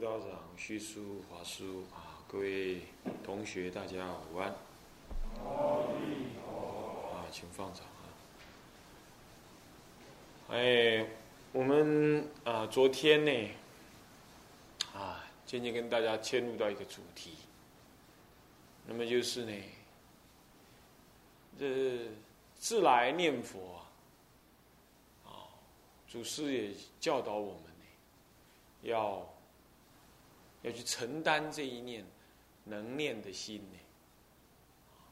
道长、虚叔、华叔啊，各位同学，大家午安。啊，请放掌啊。哎，我们啊，昨天呢，啊，渐渐跟大家切入到一个主题，那么就是呢，这自来念佛啊啊，祖师也教导我们呢，要。要去承担这一念能念的心呢，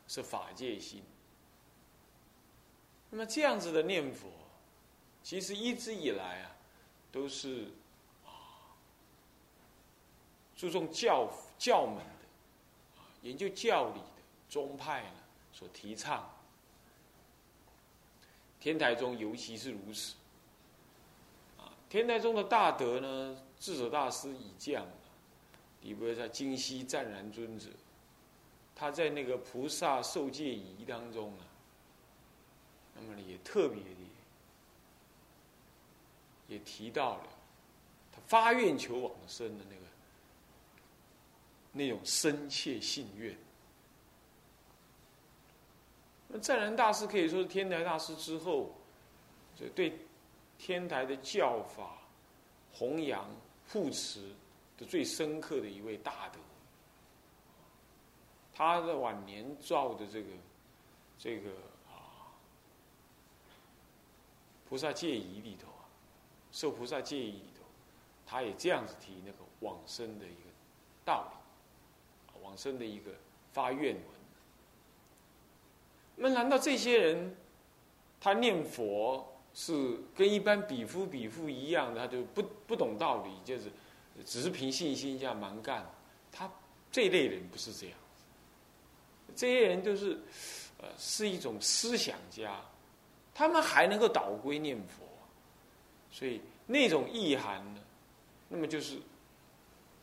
是法界心。那么这样子的念佛，其实一直以来啊，都是注重教教门的研究教理的宗派呢所提倡。天台宗尤其是如此。啊，天台宗的大德呢，智者大师已降。比如说，金溪湛然尊者，他在那个菩萨受戒仪当中啊，那么也特别的也提到了他发愿求往生的那个那种深切信愿。那湛然大师可以说是天台大师之后，就对天台的教法弘扬护持。的最深刻的一位大德，他的晚年造的这个这个啊菩萨戒仪里头啊，受菩萨戒仪里头，他也这样子提那个往生的一个道理，往生的一个发愿文。那难道这些人他念佛是跟一般比夫比妇一样的，他就不不懂道理，就是？只是凭信心这样蛮干，他这一类人不是这样这些人就是，呃，是一种思想家，他们还能够倒归念佛，所以那种意涵呢，那么就是，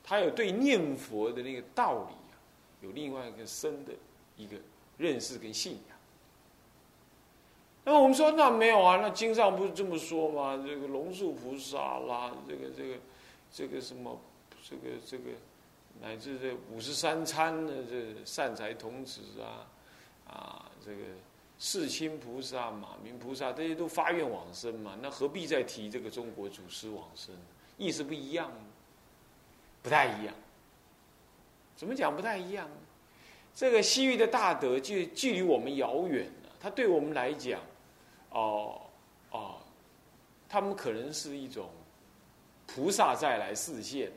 他有对念佛的那个道理啊，有另外一个深的一个认识跟信仰。那么我们说，那没有啊，那经上不是这么说吗？这个龙树菩萨啦，这个这个。这个什么，这个这个，乃至这五十三参的这善财童子啊，啊，这个世亲菩萨、马明菩萨，这些都发愿往生嘛，那何必再提这个中国祖师往生？意思不一样，不太一样。怎么讲不太一样？这个西域的大德就距离我们遥远了，他对我们来讲，哦哦，他们可能是一种。菩萨再来示现，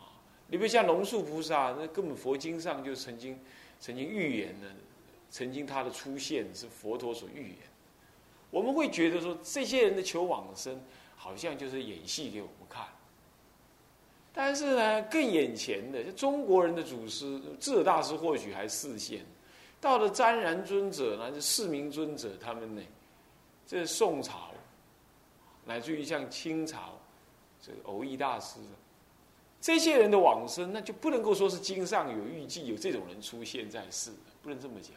啊，你比如像龙树菩萨，那根本佛经上就曾经曾经预言了，曾经他的出现是佛陀所预言。我们会觉得说，这些人的求往生，好像就是演戏给我们看。但是呢，更眼前的，就中国人的祖师智者大师，或许还示现。到了瞻然尊者呢，就世明尊者他们呢，这宋朝。乃至于像清朝这个偶益大师，这些人的往生，那就不能够说是经上有预计有这种人出现在世，不能这么讲。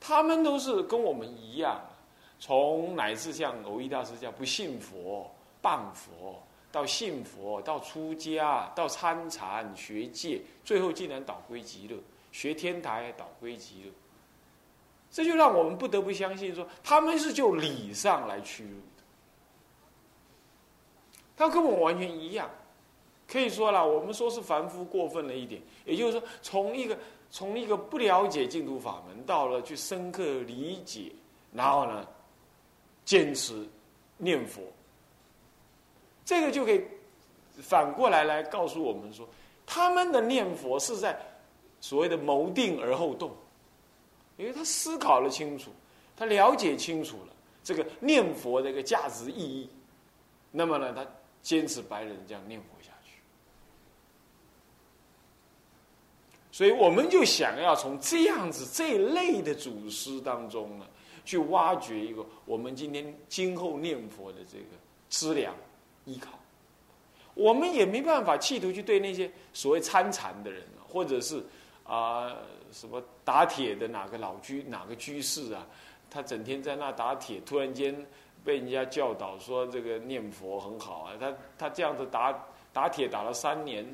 他们都是跟我们一样，从乃至像偶益大师这样不信佛、谤佛，到信佛，到出家，到参禅学戒，最后竟然倒归极乐，学天台倒归极乐。这就让我们不得不相信说，他们是就理上来屈辱。他跟我完全一样，可以说了，我们说是凡夫过分了一点。也就是说，从一个从一个不了解净土法门，到了去深刻理解，然后呢，坚持念佛，这个就可以反过来来告诉我们说，他们的念佛是在所谓的谋定而后动，因为他思考了清楚，他了解清楚了这个念佛的一个价值意义，那么呢，他。坚持白人这样念佛下去，所以我们就想要从这样子这一类的祖师当中呢，去挖掘一个我们今天今后念佛的这个资粮依靠。我们也没办法企图去对那些所谓参禅的人，或者是啊什么打铁的哪个老居哪个居士啊，他整天在那打铁，突然间。被人家教导说这个念佛很好啊，他他这样子打打铁打了三年，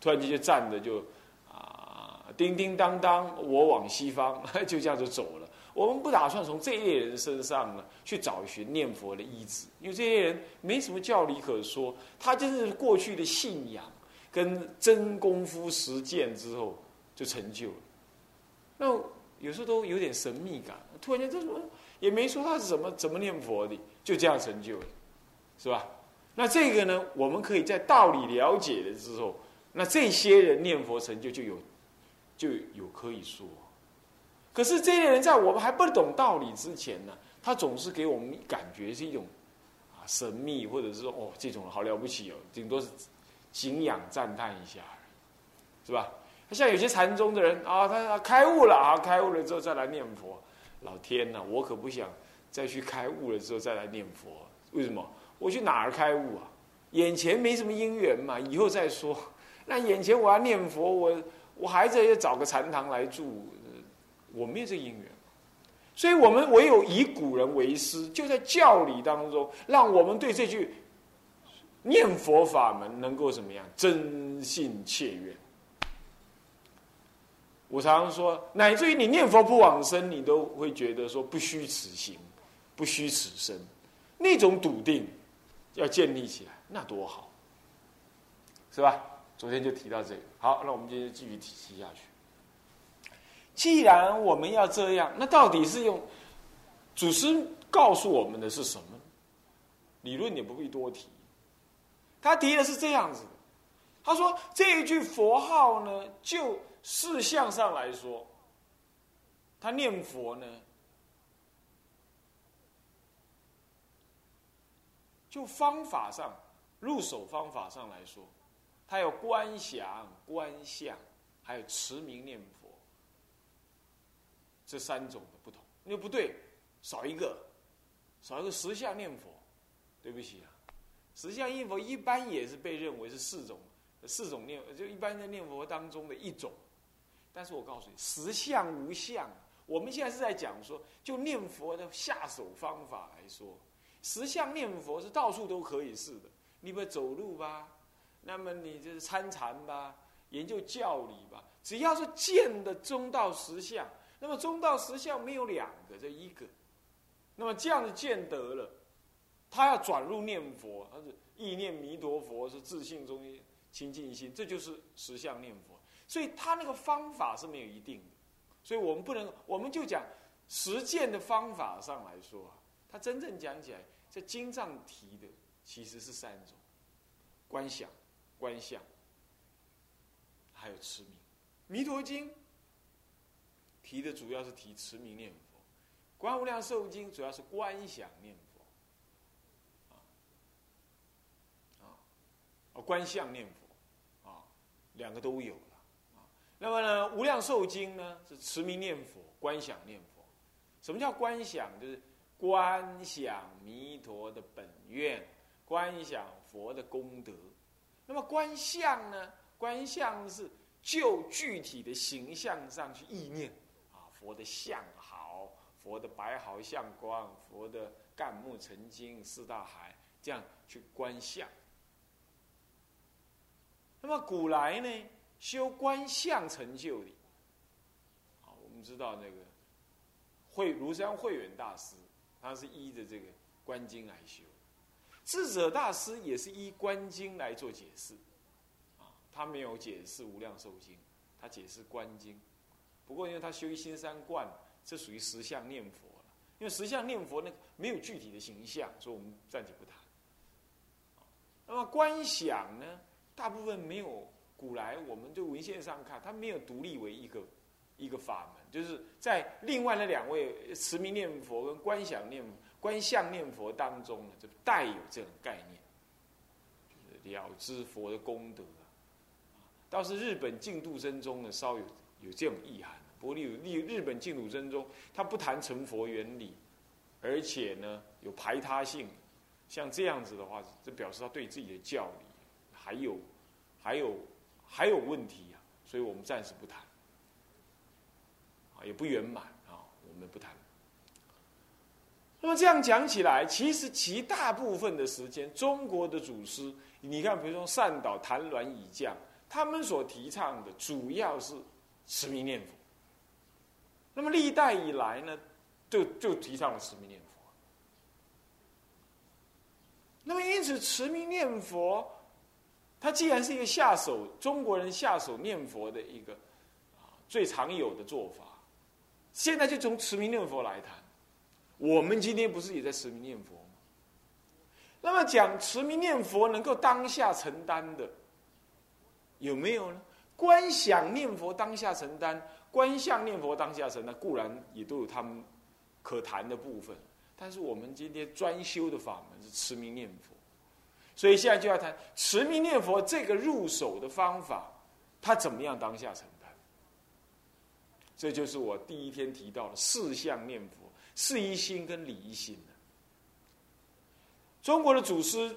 突然间就站着就啊叮叮当当，我往西方，就这样子走了。我们不打算从这一类人身上呢去找寻念佛的依止，因为这些人没什么教理可说，他就是过去的信仰跟真功夫实践之后就成就了。那有时候都有点神秘感，突然间这什么也没说他是怎么怎么念佛的，就这样成就了，是吧？那这个呢，我们可以在道理了解了之后，那这些人念佛成就就有就有可以说。可是这些人在我们还不懂道理之前呢，他总是给我们感觉是一种啊神秘，或者是说哦这种好了不起哦，顶多是敬仰赞叹一下，是吧？像有些禅宗的人啊，他开悟了啊，开悟了之后再来念佛，老天呐，我可不想再去开悟了之后再来念佛，为什么？我去哪儿开悟啊？眼前没什么因缘嘛，以后再说。那眼前我要念佛，我我还得要找个禅堂来住。我没有这因缘，所以我们唯有以古人为师，就在教理当中，让我们对这句念佛法门能够怎么样真信切愿。我常常说，乃至于你念佛不往生，你都会觉得说不虚此行，不虚此生，那种笃定要建立起来，那多好，是吧？昨天就提到这个，好，那我们今天继续提下去。既然我们要这样，那到底是用祖师告诉我们的是什么？理论也不必多提。他提的是这样子，他说这一句佛号呢，就事相上来说，他念佛呢，就方法上入手方法上来说，他有观想、观相，还有持名念佛。这三种的不同，那不对，少一个，少一个十相念佛，对不起啊，十相念佛一般也是被认为是四种，四种念，就一般的念佛当中的一种。但是我告诉你，实相无相，我们现在是在讲说，就念佛的下手方法来说，实相念佛是到处都可以试的。你不走路吧，那么你就是参禅吧，研究教理吧，只要是见的中道实相。那么中道实相没有两个，这一个。那么这样子见得了，他要转入念佛，他是意念弥陀佛，是自信中心清净心，这就是实相念佛。所以他那个方法是没有一定的，所以我们不能，我们就讲实践的方法上来说啊，他真正讲起来，在经藏提的其实是三种：观想、观相，还有持名。弥陀经。提的主要是提持名念佛，《观无量寿经》主要是观想念佛，啊，啊，观相念佛，啊，两个都有，那么呢，《无量寿经》呢是持名念佛，观想念佛。什么叫观想？就是观想弥陀的本愿，观想佛的功德。那么观相呢？观相是就具体的形象上去意念啊。佛的相好，佛的白毫相光，佛的干木成金，四大海，这样去观相。那么古来呢，修观相成就的，啊，我们知道那个慧庐山慧远大师，他是依着这个观经来修；智者大师也是依观经来做解释，啊，他没有解释无量寿经，他解释观经。不过，因为他修一心三观，这属于实相念佛了。因为实相念佛那没有具体的形象，所以我们暂且不谈。那么观想呢，大部分没有古来我们就文献上看，它没有独立为一个一个法门，就是在另外那两位持名念佛跟观想念观相念佛当中呢，就带有这种概念，就是了知佛的功德。倒是日本净土真中呢，稍有。有这种意涵，不过例如例日本净土真宗，他不谈成佛原理，而且呢有排他性，像这样子的话，这表示他对自己的教理还有还有还有问题呀，所以我们暂时不谈，啊也不圆满啊，我们不谈。那么这样讲起来，其实其大部分的时间，中国的祖师，你看，比如说善导、谭鸾以降，他们所提倡的主要是持名念佛。那么历代以来呢，就就提倡了持名念佛。那么因此，持名念佛，它既然是一个下手中国人下手念佛的一个啊最常有的做法，现在就从持名念佛来谈。我们今天不是也在持名念佛吗？那么讲持名念佛能够当下承担的，有没有呢？观想念佛当下承担，观相念佛当下承担，固然也都有他们可谈的部分。但是我们今天专修的法门是持名念佛，所以现在就要谈持名念佛这个入手的方法，他怎么样当下承担？这就是我第一天提到的四相念佛。四一心跟理一心的，中国的祖师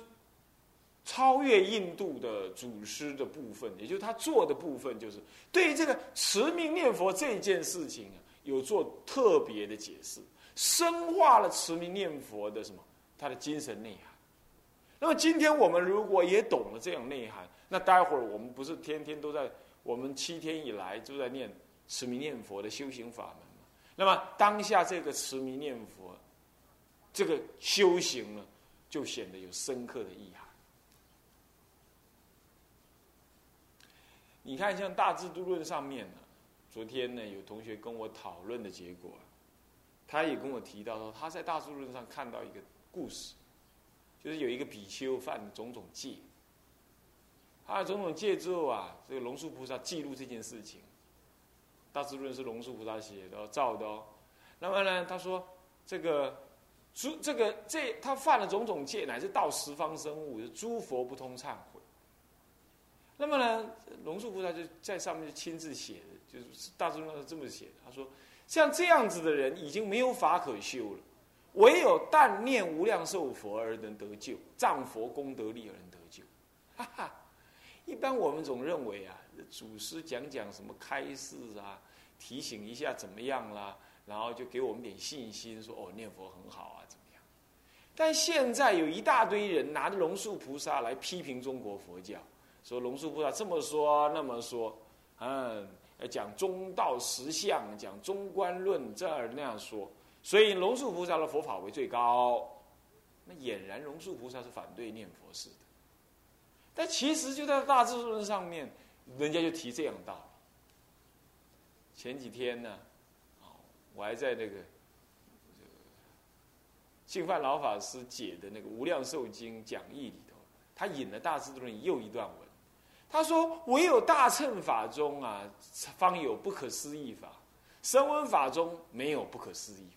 超越印度的祖师的部分，也就是他做的部分，就是对于这个持名念佛这件事情啊，有做特别的解释，深化了持名念佛的什么，他的精神内涵。那么今天我们如果也懂了这样内涵，那待会儿我们不是天天都在我们七天以来都在念持名念佛的修行法门吗？那么当下这个持名念佛，这个修行呢，就显得有深刻的意涵。你看，像《大智度论》上面呢，昨天呢有同学跟我讨论的结果，他也跟我提到说，他在《大智度论》上看到一个故事，就是有一个比丘犯种种戒，犯了种种戒之后啊，这个龙树菩萨记录这件事情。大智论是龙树菩萨写的造的哦，那么呢，他说这个诸这个这他犯了种种戒，乃至到十方生物，诸佛不通忏悔。那么呢，龙树菩萨就在上面就亲自写的，就是大智论是这么写的。他说，像这样子的人已经没有法可修了，唯有但念无量寿佛而能得救，仗佛功德力而能得救。哈哈，一般我们总认为啊，祖师讲讲什么开示啊。提醒一下怎么样啦？然后就给我们点信心，说哦念佛很好啊，怎么样？但现在有一大堆人拿着龙树菩萨来批评中国佛教，说龙树菩萨这么说那么说，嗯，要讲中道实相，讲中观论这儿那样说，所以龙树菩萨的佛法为最高。那俨然龙树菩萨是反对念佛事的，但其实就在大智论上面，人家就提这样道理。前几天呢，我还在那个净饭老法师解的那个《无量寿经》讲义里头，他引了大智度论又一段文，他说：“唯有大乘法中啊，方有不可思议法；声闻法中没有不可思议法。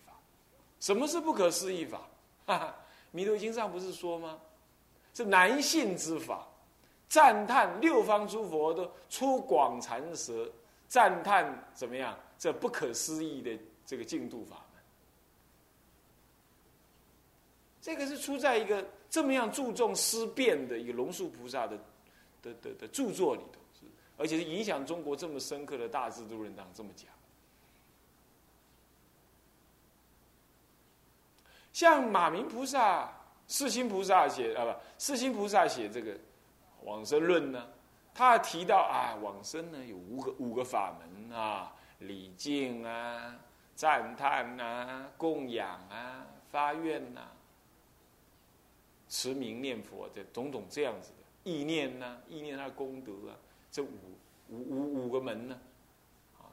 什么是不可思议法？哈哈，弥陀经上不是说吗？是难信之法，赞叹六方诸佛都出广禅舌。”赞叹怎么样？这不可思议的这个净土法门，这个是出在一个这么样注重思辨的一个龙树菩萨的的的的著作里头，是而且是影响中国这么深刻的大智度论当这么讲。像马明菩萨、世心菩萨写啊，不，世心菩萨写这个往生论呢。他提到啊，往生呢有五个五个法门啊，礼敬啊、赞叹啊、供养啊、发愿呐、持名念佛这种种这样子的意念呐，意念他的功德啊，这五五五五个门呢，啊，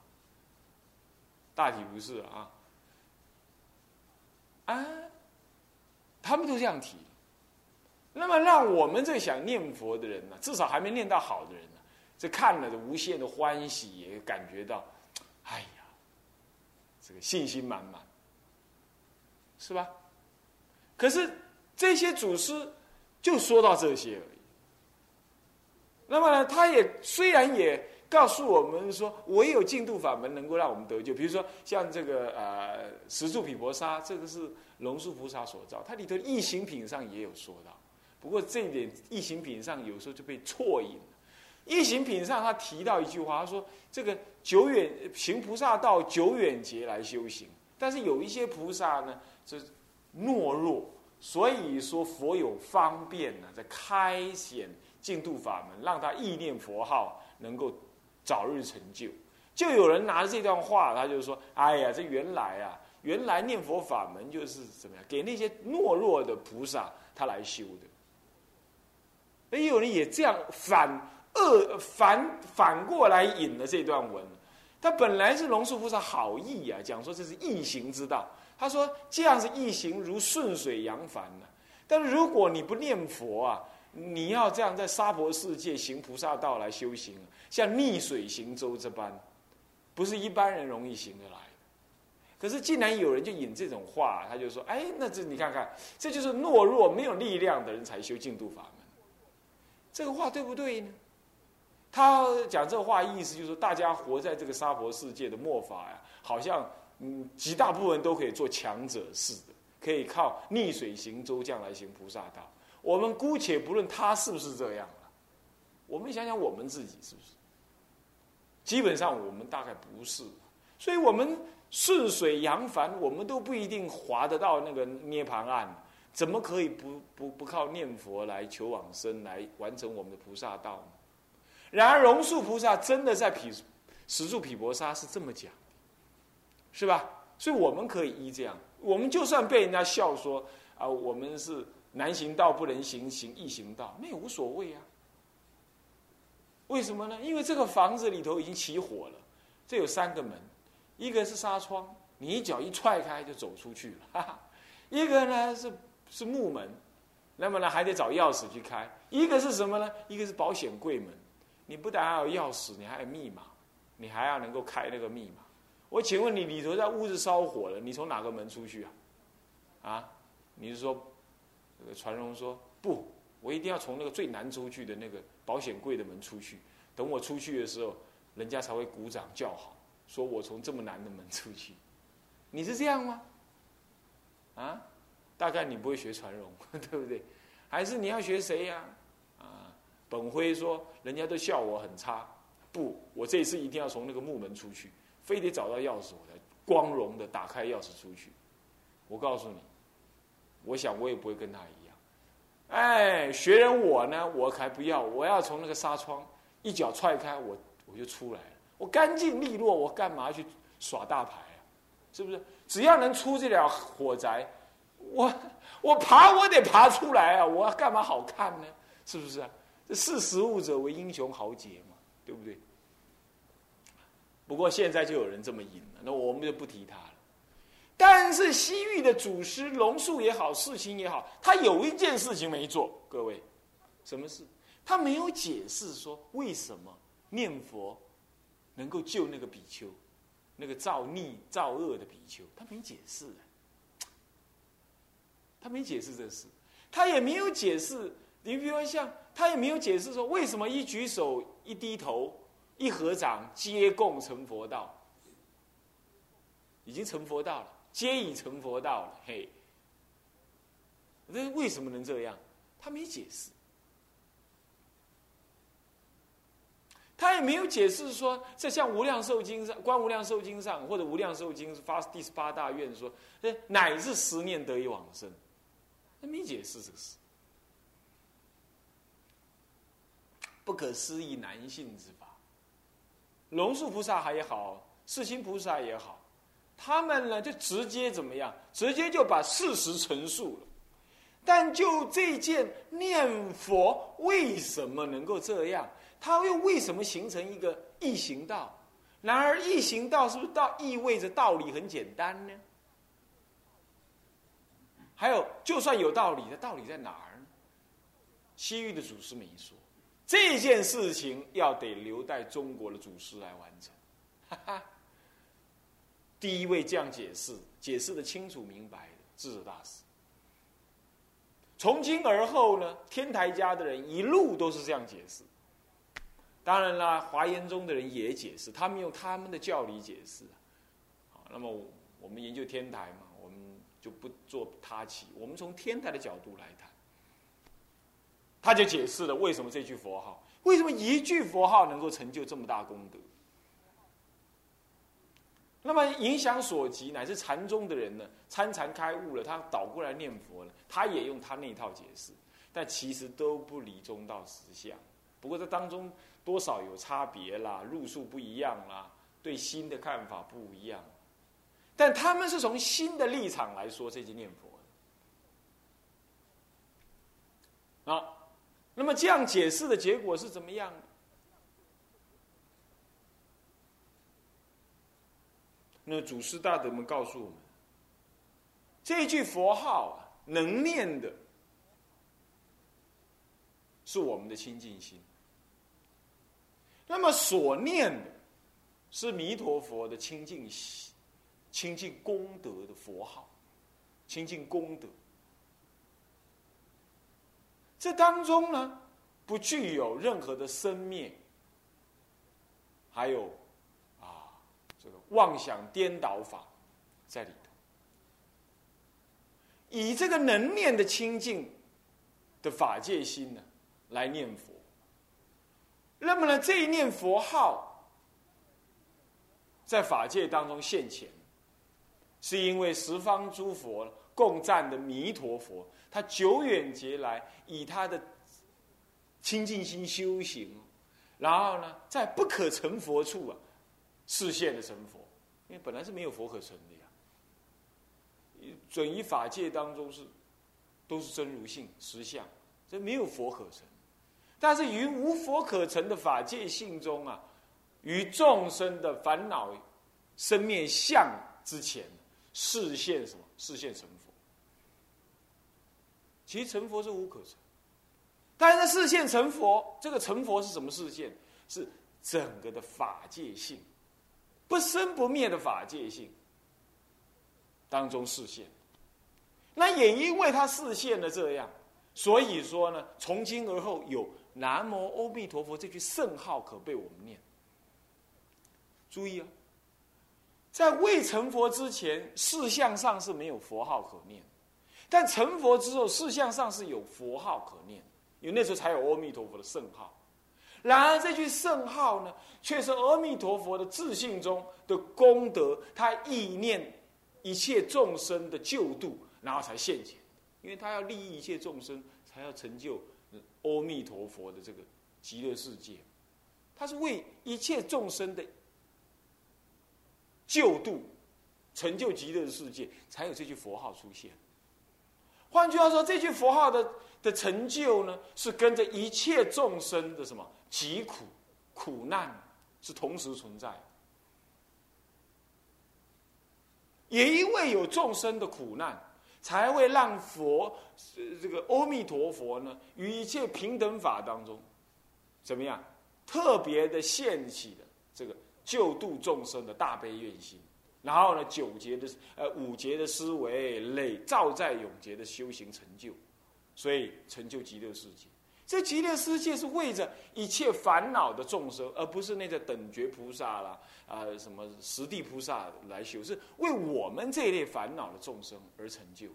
大体不是啊，啊，他们都这样提。那么，让我们这想念佛的人呢，至少还没念到好的人呢，这看了的无限的欢喜，也感觉到，哎呀，这个信心满满，是吧？可是这些祖师就说到这些而已。那么呢，他也虽然也告诉我们说，唯有净土法门能够让我们得救。比如说，像这个呃十住毗婆沙，这个是龙树菩萨所造，它里头异形品上也有说到。不过这一点异形品上有时候就被错引。异形品上他提到一句话，他说：“这个久远行菩萨道，久远劫来修行。但是有一些菩萨呢，是懦弱，所以说佛有方便呢，在开显净土法门，让他意念佛号能够早日成就。就有人拿着这段话，他就说：“哎呀，这原来啊，原来念佛法门就是怎么样，给那些懦弱的菩萨他来修的。”也有人也这样反恶反反过来引了这段文。他本来是龙树菩萨好意啊，讲说这是易行之道。他说这样是易行如顺水扬帆呢。但如果你不念佛啊，你要这样在娑婆世界行菩萨道来修行，像逆水行舟这般。不是一般人容易行得来，可是竟然有人就引这种话，他就说：“哎，那这你看看，这就是懦弱没有力量的人才修净土法门。”这个话对不对呢？他讲这话意思就是说，大家活在这个娑婆世界的末法呀，好像嗯，极大部分都可以做强者似的，可以靠逆水行舟这样来行菩萨道。我们姑且不论他是不是这样，我们想想我们自己是不是？基本上我们大概不是，所以我们顺水扬帆，我们都不一定划得到那个涅盘岸，怎么可以不不不靠念佛来求往生，来完成我们的菩萨道呢？然而龙树菩萨真的在毗石柱毗婆沙是这么讲，是吧？所以我们可以依这样，我们就算被人家笑说啊，我们是难行道不能行，行易行道，那也无所谓啊。为什么呢？因为这个房子里头已经起火了，这有三个门，一个是纱窗，你一脚一踹开就走出去了；哈哈，一个呢是是木门，那么呢还得找钥匙去开；一个是什么呢？一个是保险柜门，你不但要有钥匙，你还有密码，你还要能够开那个密码。我请问你，里头在屋子烧火了，你从哪个门出去啊？啊？你是说，这个传荣说不？我一定要从那个最难出去的那个保险柜的门出去，等我出去的时候，人家才会鼓掌叫好，说我从这么难的门出去。你是这样吗？啊？大概你不会学传荣，对不对？还是你要学谁呀？啊？本辉说，人家都笑我很差，不，我这次一定要从那个木门出去，非得找到钥匙，我才光荣的打开钥匙出去。我告诉你，我想我也不会跟他一样。哎，学人我呢，我还不要，我要从那个纱窗一脚踹开，我我就出来了，我干净利落，我干嘛去耍大牌啊？是不是？只要能出这了火宅，我 我爬我得爬出来啊！我干嘛好看呢？是不是啊？这识时务者为英雄豪杰嘛，对不对？不过现在就有人这么引了，那我们就不提他。但是西域的祖师龙树也好，世亲也好，他有一件事情没做，各位，什么事？他没有解释说为什么念佛能够救那个比丘，那个造逆造恶的比丘，他没解释，他没解释这事，他也没有解释。你比如说像他也没有解释说为什么一举手一低头一合掌皆共成佛道，已经成佛道了。皆已成佛道了，嘿，那为什么能这样？他没解释，他也没有解释说，在像《无量寿经》上，《观无量寿经》上，或者《无量寿经》发第十八大愿说，哎，乃至十念得以往生，他没解释这个事，不可思议难信之法。龙树菩萨也好，世亲菩萨也好。他们呢，就直接怎么样？直接就把事实陈述了。但就这件念佛为什么能够这样？他又为什么形成一个异行道？然而异行道是不是道意味着道理很简单呢？还有，就算有道理，的道理在哪儿呢？西域的祖师没说，这件事情要得留待中国的祖师来完成。哈哈。第一位这样解释，解释的清楚明白的智者大师。从今而后呢，天台家的人一路都是这样解释。当然啦，华严宗的人也解释，他们用他们的教理解释。好，那么我们研究天台嘛，我们就不做他起，我们从天台的角度来谈。他就解释了为什么这句佛号，为什么一句佛号能够成就这么大功德。那么影响所及，乃至禅宗的人呢，参禅开悟了，他倒过来念佛了，他也用他那一套解释，但其实都不离中道实相。不过这当中多少有差别啦，路数不一样啦，对心的看法不一样。但他们是从新的立场来说这些念佛啊。那么这样解释的结果是怎么样？那祖师大德们告诉我们，这句佛号啊，能念的是我们的清净心。那么所念的是弥陀佛的清净心。清净功德的佛号，清净功德，这当中呢，不具有任何的生灭，还有，这个妄想颠倒法在里头。以这个能念的清净的法界心呢，来念佛。那么呢，这一念佛号，在法界当中现前。是因为十方诸佛共赞的弥陀佛，他久远劫来以他的清净心修行，然后呢，在不可成佛处啊，视现的成佛。因为本来是没有佛可成的呀，准于法界当中是都是真如性实相，这没有佛可成。但是于无佛可成的法界性中啊，于众生的烦恼生灭相之前。视现什么？视现成佛。其实成佛是无可成，但是视现成佛，这个成佛是什么视现？是整个的法界性，不生不灭的法界性当中视现。那也因为他视现了这样，所以说呢，从今而后有南无阿弥陀佛这句圣号可被我们念。注意啊。在未成佛之前，事相上是没有佛号可念；但成佛之后，事相上是有佛号可念，因为那时候才有阿弥陀佛的圣号。然而，这句圣号呢，却是阿弥陀佛的自信中的功德，他意念一切众生的救度，然后才现前。因为他要利益一切众生，才要成就阿弥陀佛的这个极乐世界。他是为一切众生的。救度，成就极乐世界，才有这句佛号出现。换句话说，这句佛号的的成就呢，是跟着一切众生的什么疾苦、苦难是同时存在。也因为有众生的苦难，才会让佛这个阿弥陀佛呢，与一切平等法当中，怎么样特别的现起的这个。救度众生的大悲愿心，然后呢，九劫的呃五劫的思维累造在永劫的修行成就，所以成就极乐世界。这极乐世界是为着一切烦恼的众生，而不是那个等觉菩萨啦啊什么十地菩萨来修，是为我们这一类烦恼的众生而成就的。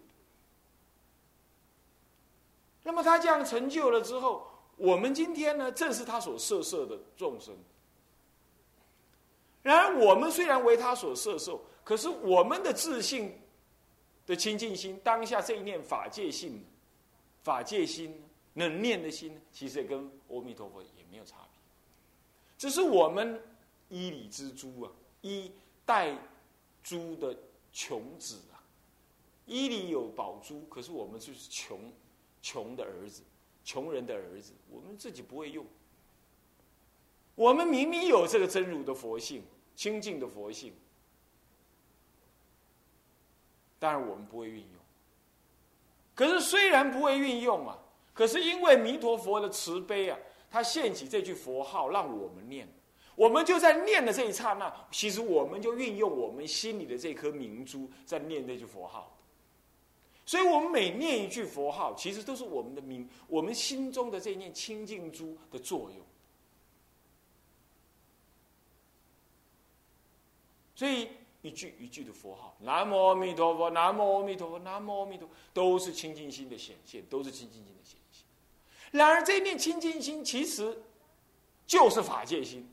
那么他这样成就了之后，我们今天呢，正是他所摄摄的众生。然而，我们虽然为他所摄受，可是我们的自信的清净心，当下这一念法界性、法界心能念的心，其实也跟阿弥陀佛也没有差别。只是我们依理之珠啊，依带珠的穷子啊，依里有宝珠，可是我们就是穷穷的儿子，穷人的儿子，我们自己不会用。我们明明有这个真如的佛性。清净的佛性，当然我们不会运用。可是虽然不会运用啊，可是因为弥陀佛的慈悲啊，他献起这句佛号让我们念，我们就在念的这一刹那，其实我们就运用我们心里的这颗明珠在念那句佛号。所以我们每念一句佛号，其实都是我们的明，我们心中的这念清净珠的作用。所以一句一句的佛号，南无阿弥陀佛，南无阿弥陀佛，南无阿弥陀，都是清净心的显现，都是清净心的显现。然而这念清净心其实就是法界心，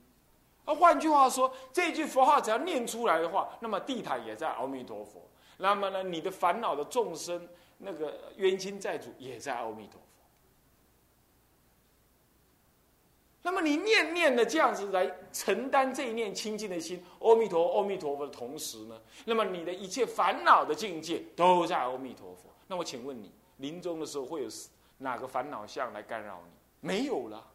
啊，换句话说，这句佛号只要念出来的话，那么地毯也在阿弥陀佛。那么呢，你的烦恼的众生，那个冤亲债主也在阿弥陀佛。那么你念念的这样子来承担这一念清净的心，阿弥陀阿弥陀佛的同时呢，那么你的一切烦恼的境界都在阿弥陀佛。那我请问你，临终的时候会有哪个烦恼相来干扰你？没有了。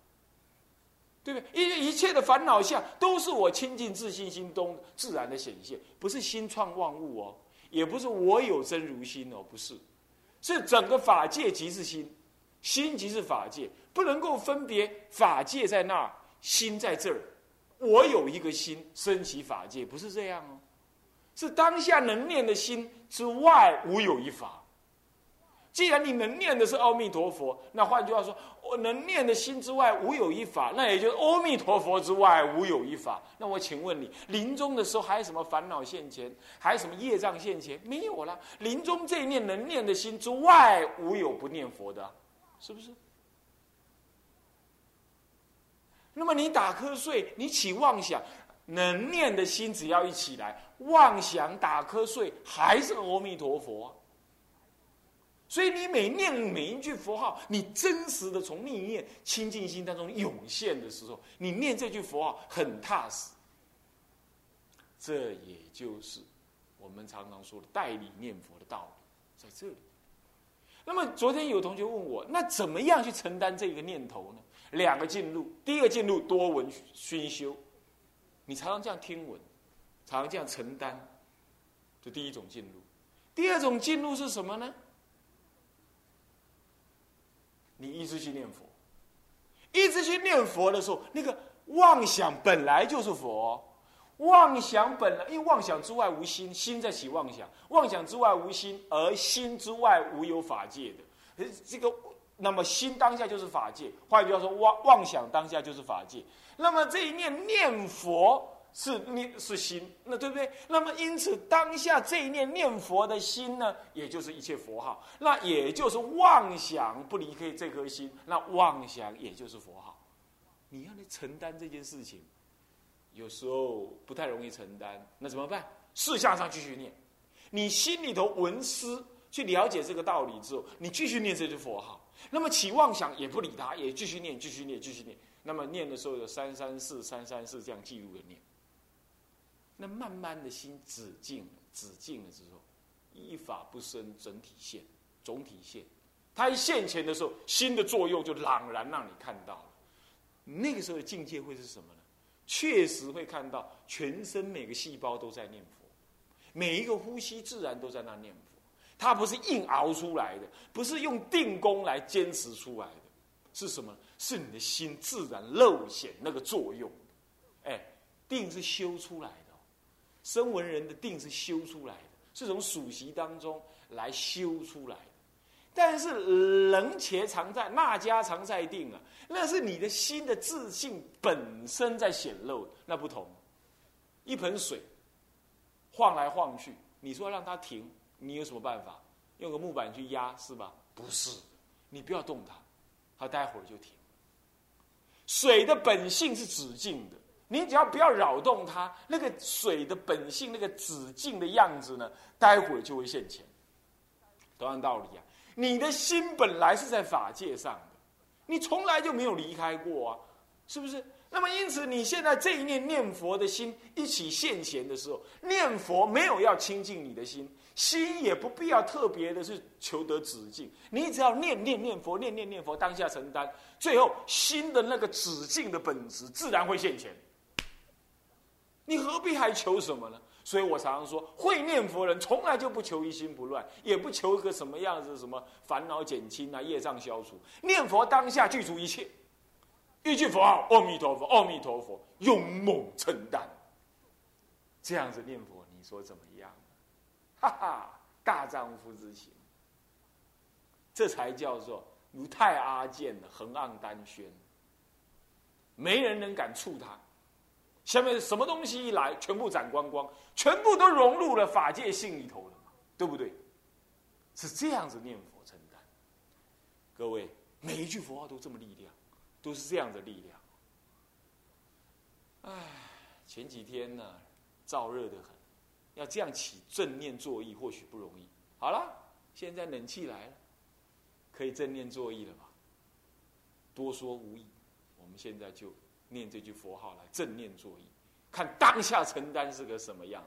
对不对？因为一切的烦恼相都是我清净自信心中自然的显现，不是心创万物哦，也不是我有真如心哦，不是，是整个法界即是心，心即是法界，不能够分别法界在那儿，心在这儿，我有一个心升起法界，不是这样哦，是当下能念的心之外无有一法。既然你能念的是阿弥陀佛，那换句话说，我能念的心之外无有一法，那也就是阿弥陀佛之外无有一法。那我请问你，临终的时候还有什么烦恼现前，还有什么业障现前？没有了。临终这一念能念的心之外无有不念佛的，是不是？那么你打瞌睡，你起妄想，能念的心只要一起来，妄想打瞌睡还是阿弥陀佛。所以你每念每一句佛号，你真实的从逆念清净心当中涌现的时候，你念这句佛号很踏实。这也就是我们常常说的代理念佛的道理，在这里。那么昨天有同学问我，那怎么样去承担这个念头呢？两个进入，第一个进入多闻熏修，你常常这样听闻，常常这样承担，这第一种进入。第二种进入是什么呢？你一直去念佛，一直去念佛的时候，那个妄想本来就是佛，妄想本来因为妄想之外无心，心在起妄想，妄想之外无心，而心之外无有法界的，这个那么心当下就是法界，换句话说，妄妄想当下就是法界，那么这一念念佛。是念是心，那对不对？那么因此当下这一念念佛的心呢，也就是一切佛号，那也就是妄想不离开这颗心，那妄想也就是佛号。你要来承担这件事情，有时候不太容易承担，那怎么办？事项上继续念，你心里头闻思去了解这个道理之后，你继续念这句佛号，那么起妄想也不理他，也继续念，继续念，继续念。那么念的时候有三三四三三四这样记录的念。那慢慢的心止静了，止静了之后，依法不生整体现，总体现。它一现前的时候，心的作用就朗然让你看到了。那个时候的境界会是什么？确实会看到全身每个细胞都在念佛，每一个呼吸自然都在那念佛。它不是硬熬出来的，不是用定功来坚持出来的，是什么？是你的心自然露显那个作用。哎，定是修出来的。声闻人的定是修出来的，是从属习当中来修出来的。但是人且常在，那家常在定啊，那是你的心的自信本身在显露，那不同。一盆水晃来晃去，你说让它停，你有什么办法？用个木板去压是吧？不是，你不要动它，它待会儿就停。水的本性是止静的。你只要不要扰动它，那个水的本性，那个止境的样子呢，待会儿就会现前。同样道理啊，你的心本来是在法界上的，你从来就没有离开过啊，是不是？那么因此，你现在这一念念佛的心一起现前的时候，念佛没有要清净你的心，心也不必要特别的去求得止境，你只要念念念佛，念念念佛，当下承担，最后心的那个止境的本质自然会现前。你何必还求什么呢？所以我常常说，会念佛人从来就不求一心不乱，也不求个什么样子什么烦恼减轻啊、业障消除。念佛当下具足一切，一句佛号，阿弥陀佛，阿弥陀佛，勇猛承担。这样子念佛，你说怎么样？哈哈，大丈夫之行，这才叫做如太阿健的横昂丹轩，没人能敢触他。下面什么东西一来，全部斩光光，全部都融入了法界性里头了嘛，对不对？是这样子念佛成的。各位，每一句佛号都这么力量，都是这样的力量。唉，前几天呢，燥热的很，要这样起正念作意，或许不容易。好了，现在冷气来了，可以正念作意了吧？多说无益，我们现在就念这句佛号来正念坐意，看当下承担是个什么样。